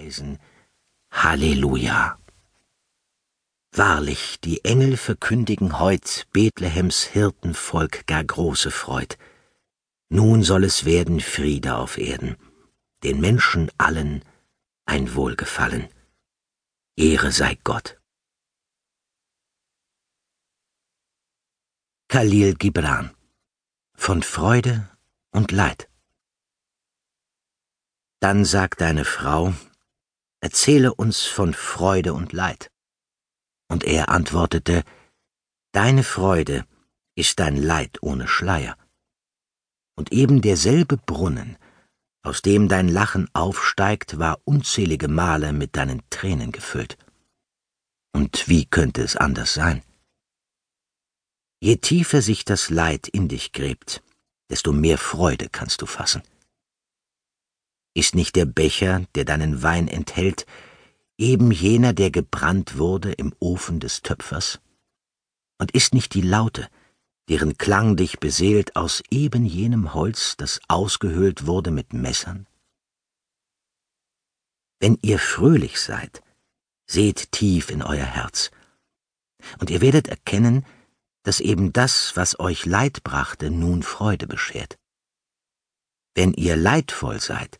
preisen. Halleluja! Wahrlich, die Engel verkündigen heut Bethlehems Hirtenvolk gar große Freud. Nun soll es werden Friede auf Erden, den Menschen allen ein Wohlgefallen. Ehre sei Gott. Khalil Gibran von Freude und Leid. Dann sagt deine Frau, erzähle uns von Freude und Leid. Und er antwortete, Deine Freude ist dein Leid ohne Schleier. Und eben derselbe Brunnen, aus dem dein Lachen aufsteigt, war unzählige Male mit deinen Tränen gefüllt. Und wie könnte es anders sein? Je tiefer sich das Leid in dich gräbt, desto mehr Freude kannst du fassen. Ist nicht der Becher, der deinen Wein enthält, eben jener, der gebrannt wurde im Ofen des Töpfers? Und ist nicht die Laute, deren Klang dich beseelt, aus eben jenem Holz, das ausgehöhlt wurde mit Messern? Wenn ihr fröhlich seid, seht tief in euer Herz, und ihr werdet erkennen, dass eben das, was euch Leid brachte, nun Freude beschert. Wenn ihr leidvoll seid,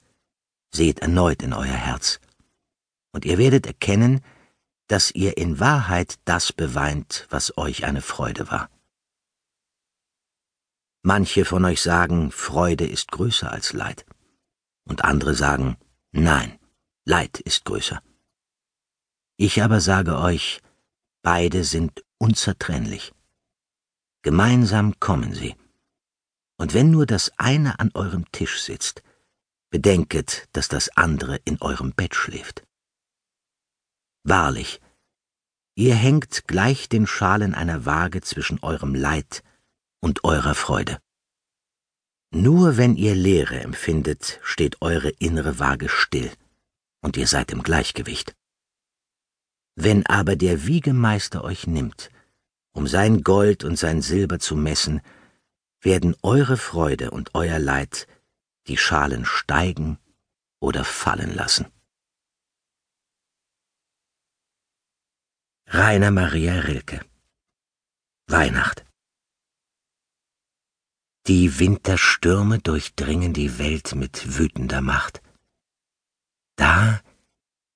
seht erneut in euer Herz, und ihr werdet erkennen, dass ihr in Wahrheit das beweint, was euch eine Freude war. Manche von euch sagen, Freude ist größer als Leid, und andere sagen, nein, Leid ist größer. Ich aber sage euch, beide sind unzertrennlich. Gemeinsam kommen sie. Und wenn nur das eine an eurem Tisch sitzt, bedenket, dass das andere in eurem Bett schläft. Wahrlich, ihr hängt gleich den Schalen einer Waage zwischen eurem Leid und eurer Freude. Nur wenn ihr Leere empfindet, steht eure innere Waage still, und ihr seid im Gleichgewicht. Wenn aber der Wiegemeister euch nimmt, um sein Gold und sein Silber zu messen, werden eure Freude und euer Leid die Schalen steigen oder fallen lassen. Rainer Maria Rilke Weihnacht Die Winterstürme durchdringen die Welt mit wütender Macht. Da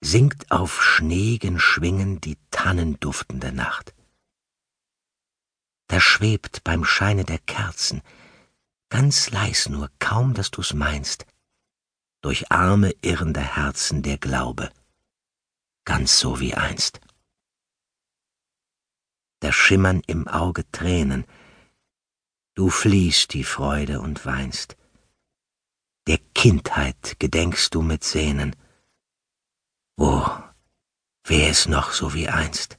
singt auf schneegen Schwingen die tannenduftende Nacht da schwebt beim Scheine der Kerzen, ganz leis nur, kaum dass du's meinst, durch arme irrende Herzen der Glaube, ganz so wie einst. Da schimmern im Auge Tränen, du fliehst die Freude und weinst, der Kindheit gedenkst du mit Sehnen, oh, wär es noch so wie einst.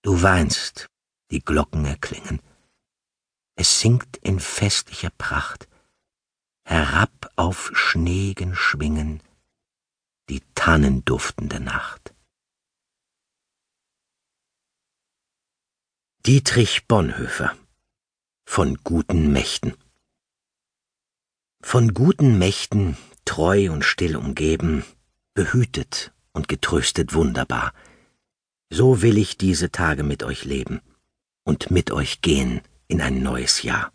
Du weinst, die Glocken erklingen. Es singt in festlicher Pracht, herab auf schneegen Schwingen, die tannenduftende Nacht. Dietrich Bonhoeffer von guten Mächten. Von guten Mächten, treu und still umgeben, behütet und getröstet wunderbar, so will ich diese Tage mit euch leben und mit euch gehen in ein neues Jahr.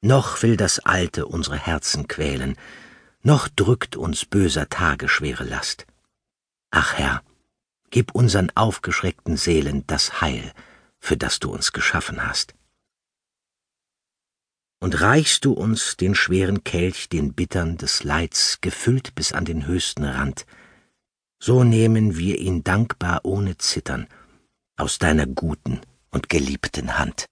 Noch will das Alte unsere Herzen quälen, noch drückt uns böser Tage schwere Last. Ach Herr, gib unseren aufgeschreckten Seelen das Heil, für das du uns geschaffen hast. Und reichst du uns den schweren Kelch, den Bittern des Leids, gefüllt bis an den höchsten Rand, so nehmen wir ihn dankbar ohne Zittern aus deiner guten und geliebten Hand.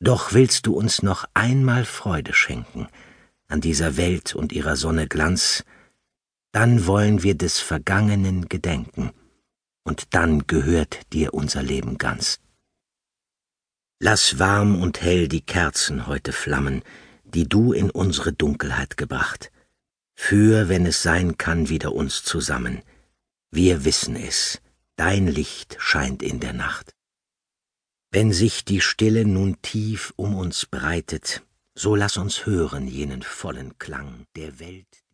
Doch willst du uns noch einmal Freude schenken an dieser Welt und ihrer Sonne Glanz, dann wollen wir des Vergangenen gedenken, und dann gehört dir unser Leben ganz. Lass warm und hell die Kerzen heute flammen, die du in unsere Dunkelheit gebracht. Führ, wenn es sein kann, wieder uns zusammen. Wir wissen es, dein Licht scheint in der Nacht. Wenn sich die Stille nun tief um uns breitet, so lass uns hören jenen vollen Klang der Welt.